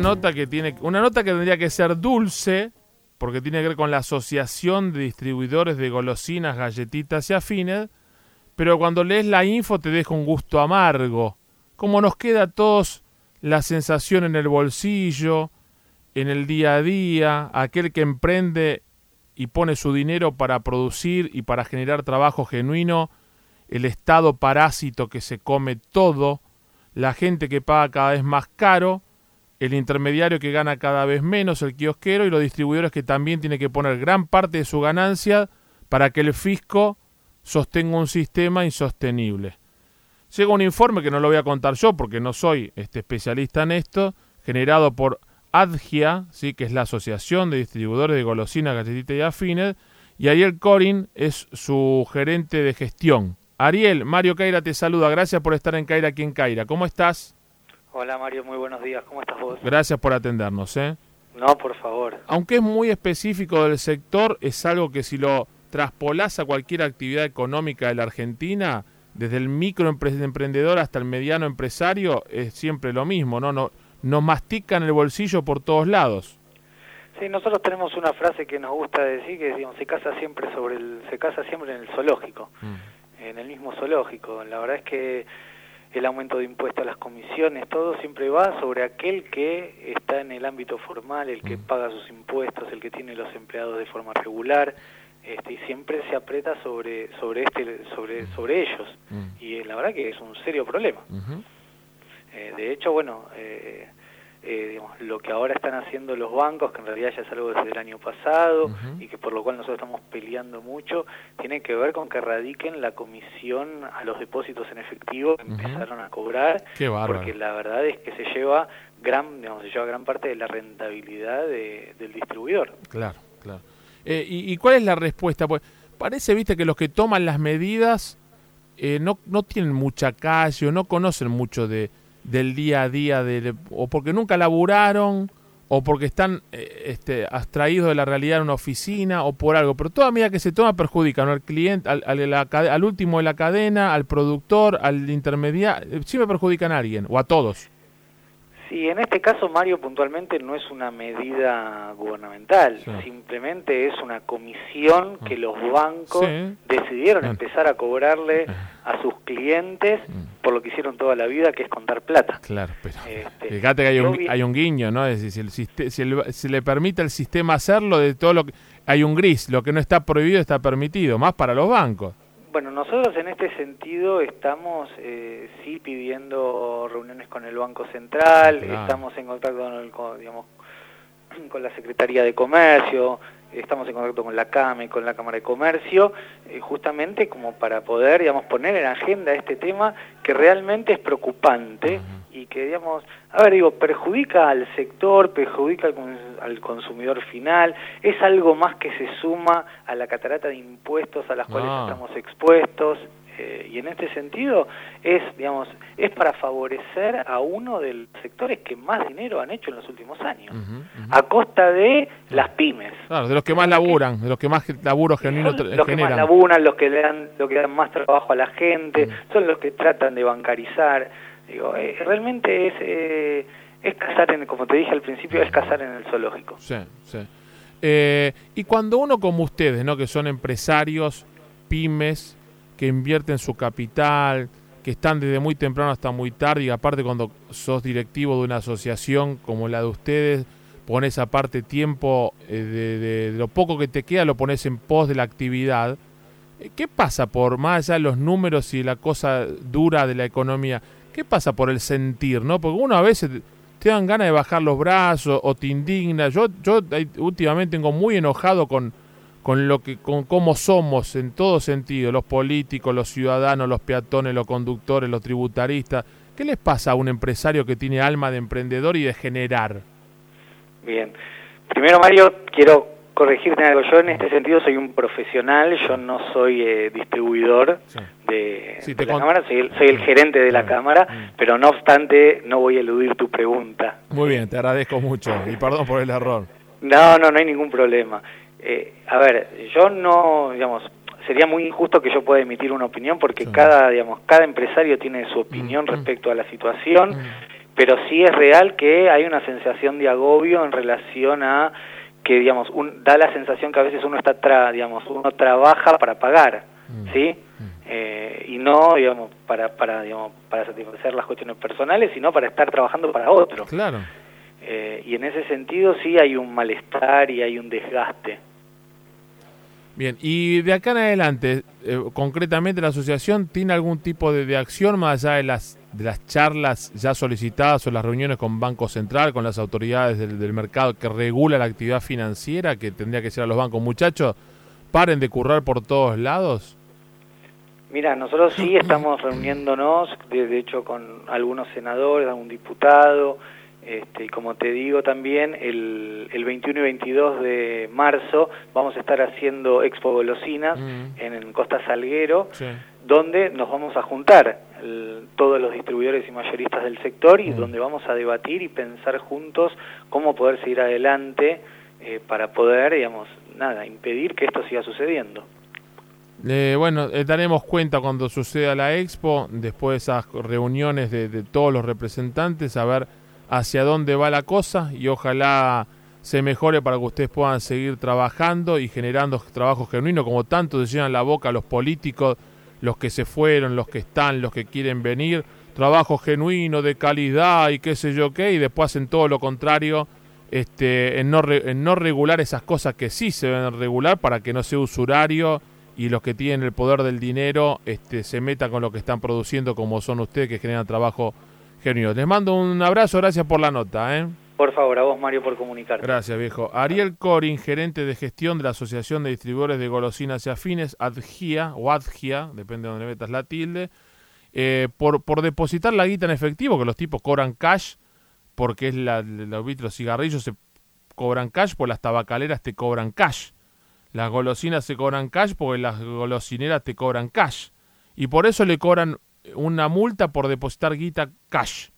nota que tiene, una nota que tendría que ser dulce, porque tiene que ver con la Asociación de Distribuidores de Golosinas, Galletitas y Afines, pero cuando lees la info te deja un gusto amargo. Como nos queda a todos la sensación en el bolsillo, en el día a día, aquel que emprende y pone su dinero para producir y para generar trabajo genuino, el Estado parásito que se come todo, la gente que paga cada vez más caro, el intermediario que gana cada vez menos, el kiosquero y los distribuidores que también tienen que poner gran parte de su ganancia para que el fisco sostenga un sistema insostenible. Llega un informe que no lo voy a contar yo porque no soy este especialista en esto, generado por ADGIA, ¿sí? que es la Asociación de Distribuidores de Golosinas, Galletitas y Afines, y Ariel Corin es su gerente de gestión. Ariel, Mario Caira te saluda. Gracias por estar en Caira aquí en Caira. ¿Cómo estás? Hola Mario, muy buenos días. ¿Cómo estás vos? Gracias por atendernos. ¿eh? No, por favor. Aunque es muy específico del sector, es algo que si lo traspolás a cualquier actividad económica de la Argentina, desde el microemprendedor hasta el mediano empresario, es siempre lo mismo, ¿no? no nos mastican el bolsillo por todos lados. Sí, nosotros tenemos una frase que nos gusta decir que digamos, se casa siempre sobre el, se casa siempre en el zoológico. Mm en el mismo zoológico. La verdad es que el aumento de impuestos a las comisiones, todo siempre va sobre aquel que está en el ámbito formal, el que mm. paga sus impuestos, el que tiene los empleados de forma regular, este, y siempre se aprieta sobre sobre este sobre mm. sobre ellos. Mm. Y la verdad que es un serio problema. eh, de hecho, bueno, eh, eh, digamos, lo que ahora están haciendo los bancos, que en realidad ya es algo desde el año pasado y que por lo cual nosotros estamos peleando mucho, tiene que ver con que radiquen la comisión a los depósitos en efectivo que empezaron a cobrar, porque la verdad es que se lleva gran, digamos, se lleva gran parte de la rentabilidad del distribuidor. Claro, claro. Eh, y, cuál es la respuesta? Pues parece, viste, que los que toman las medidas eh, no, no tienen mucha calle o no conocen mucho de del día a día, de, o porque nunca laburaron, o porque están eh, este, abstraídos de la realidad en una oficina, o por algo. Pero toda medida que se toma perjudica al cliente, al, al, último de la cadena, al productor, al intermediario, eh, siempre perjudican a alguien, o a todos. Sí, en este caso, Mario, puntualmente no es una medida gubernamental, simplemente es una comisión que los bancos decidieron empezar a cobrarle a sus clientes mm. por lo que hicieron toda la vida, que es contar plata. Claro, pero este, fíjate que hay un, hay un guiño, ¿no? Es decir, si, si, si, le permite al sistema hacerlo, de todo lo que... Hay un gris, lo que no está prohibido está permitido, más para los bancos. Bueno, nosotros en este sentido estamos eh, sí pidiendo reuniones con el Banco Central, estamos en contacto con, digamos, con la Secretaría de Comercio, estamos en contacto con la CAME, con la Cámara de Comercio, eh, justamente como para poder, digamos, poner en agenda este tema que realmente es preocupante y que, digamos, a ver, digo, perjudica al sector, perjudica al, consumidor final, es algo más que se suma a la catarata de impuestos a las cuales ah. estamos expuestos, eh, y en este sentido es, digamos, es para favorecer a uno de los sectores que más dinero han hecho en los últimos años, a costa de las pymes. Claro, de los que más laburan, de los que más laburo genuino generan. Los que más laburan, los que dan, los que dan más trabajo a la gente, son los que tratan de bancarizar Digo, eh, realmente es, eh, es cazar, en, como te dije al principio, es cazar en el zoológico. Sí, sí. Eh, y cuando uno como ustedes, ¿no? que son empresarios, pymes, que invierten su capital, que están desde muy temprano hasta muy tarde, y aparte cuando sos directivo de una asociación como la de ustedes, pones aparte tiempo de, de, lo poco que te queda, lo pones en pos de la actividad. ¿Qué pasa por más allá de los números y la cosa dura de la economía? ¿Qué pasa por el sentir, no? Porque uno a veces te dan ganas de bajar los brazos o te indigna. Yo, yo últimamente tengo muy enojado con, con lo que, con cómo somos en todo sentido, los políticos, los ciudadanos, los peatones, los conductores, los tributaristas. ¿Qué les pasa a un empresario que tiene alma de emprendedor y de generar? Bien. Primero, Mario, quiero corregirte algo. Yo en este sentido soy un profesional, yo no soy eh, distribuidor de, la Cámara, soy el, gerente de la Cámara, mm. pero no obstante no voy a eludir tu pregunta. Muy bien, te agradezco mucho y perdón por el error. No, no, no hay ningún problema. Eh, a ver, yo no, digamos, sería muy injusto que yo pueda emitir una opinión porque cada, digamos, cada empresario tiene su opinión mm, mm. respecto a la situación pero sí es real que hay una sensación de agobio en relación a que, digamos, un, da la sensación que a veces uno está, tra, digamos, uno trabaja para pagar, mm. ¿sí? Mm. Eh, y no, digamos, para, para, digamos, para satisfacer las cuestiones personales, sino para estar trabajando para otro. Claro. Eh, y en ese sentido sí hay un malestar y hay un desgaste. Bien, y de acá en adelante, eh, concretamente la asociación tiene algún tipo de, acción más allá de las, de las charlas ya solicitadas o las reuniones con Banco Central, con las autoridades del, mercado que regula la actividad financiera, que tendría que ser a los bancos. Muchachos, paren de currar por todos lados. Mira, nosotros sí estamos reuniéndonos, de hecho con algunos senadores, algún diputado, este, y como te digo también, el, el 21 y 22 de marzo vamos a estar haciendo Expo Golosinas mm. en, Costa Salguero, donde nos vamos a juntar todos los distribuidores y mayoristas del sector y mm. donde vamos a debatir y pensar juntos cómo poder seguir adelante eh, para poder, digamos, nada, impedir que esto siga sucediendo. Eh, bueno, eh, daremos cuenta cuando suceda la expo, después de esas reuniones de, de todos los representantes, a ver hacia dónde va la cosa y ojalá se mejore para que ustedes puedan seguir trabajando y generando trabajos genuinos, como tanto se llenan la boca los políticos, los que se fueron, los que están, los que quieren venir, trabajo genuino, de calidad y qué sé yo qué, y después hacen todo lo contrario este, en, no regular esas cosas que sí se deben regular para que no sea usurario y los que tienen el poder del dinero este, se metan con lo que están produciendo como son ustedes que generan trabajo Genio. Les mando un abrazo, gracias por la nota. ¿eh? Por favor, a vos Mario por comunicar. Gracias, viejo. Ariel Corin, gerente de gestión de la Asociación de Distribuidores de Golosinas y Afines, ADGIA, o ADGIA, depende de donde metas la tilde, eh, por, por depositar la guita en efectivo, que los tipos cobran cash, porque es la, los vitros cigarrillos se cobran cash, pues las tabacaleras te cobran cash. Las golosinas se cobran cash porque las golosineras te cobran cash. Y por eso le cobran una multa por depositar guita cash,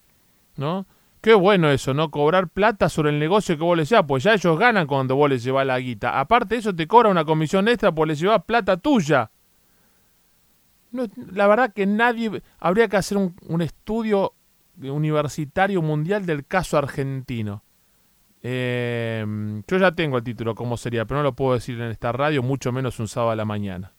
¿no? Qué bueno eso, ¿no? Cobrar plata sobre el negocio que vos les llevas, pues ya ellos ganan cuando vos les llevas la guita. Aparte eso, te cobra una comisión extra por les llevas plata tuya. No, la verdad que nadie... Habría que hacer un, un estudio universitario mundial del caso argentino. Eh, yo ya tengo el título, cómo sería, pero no lo puedo decir en esta radio, mucho menos un sábado a la mañana.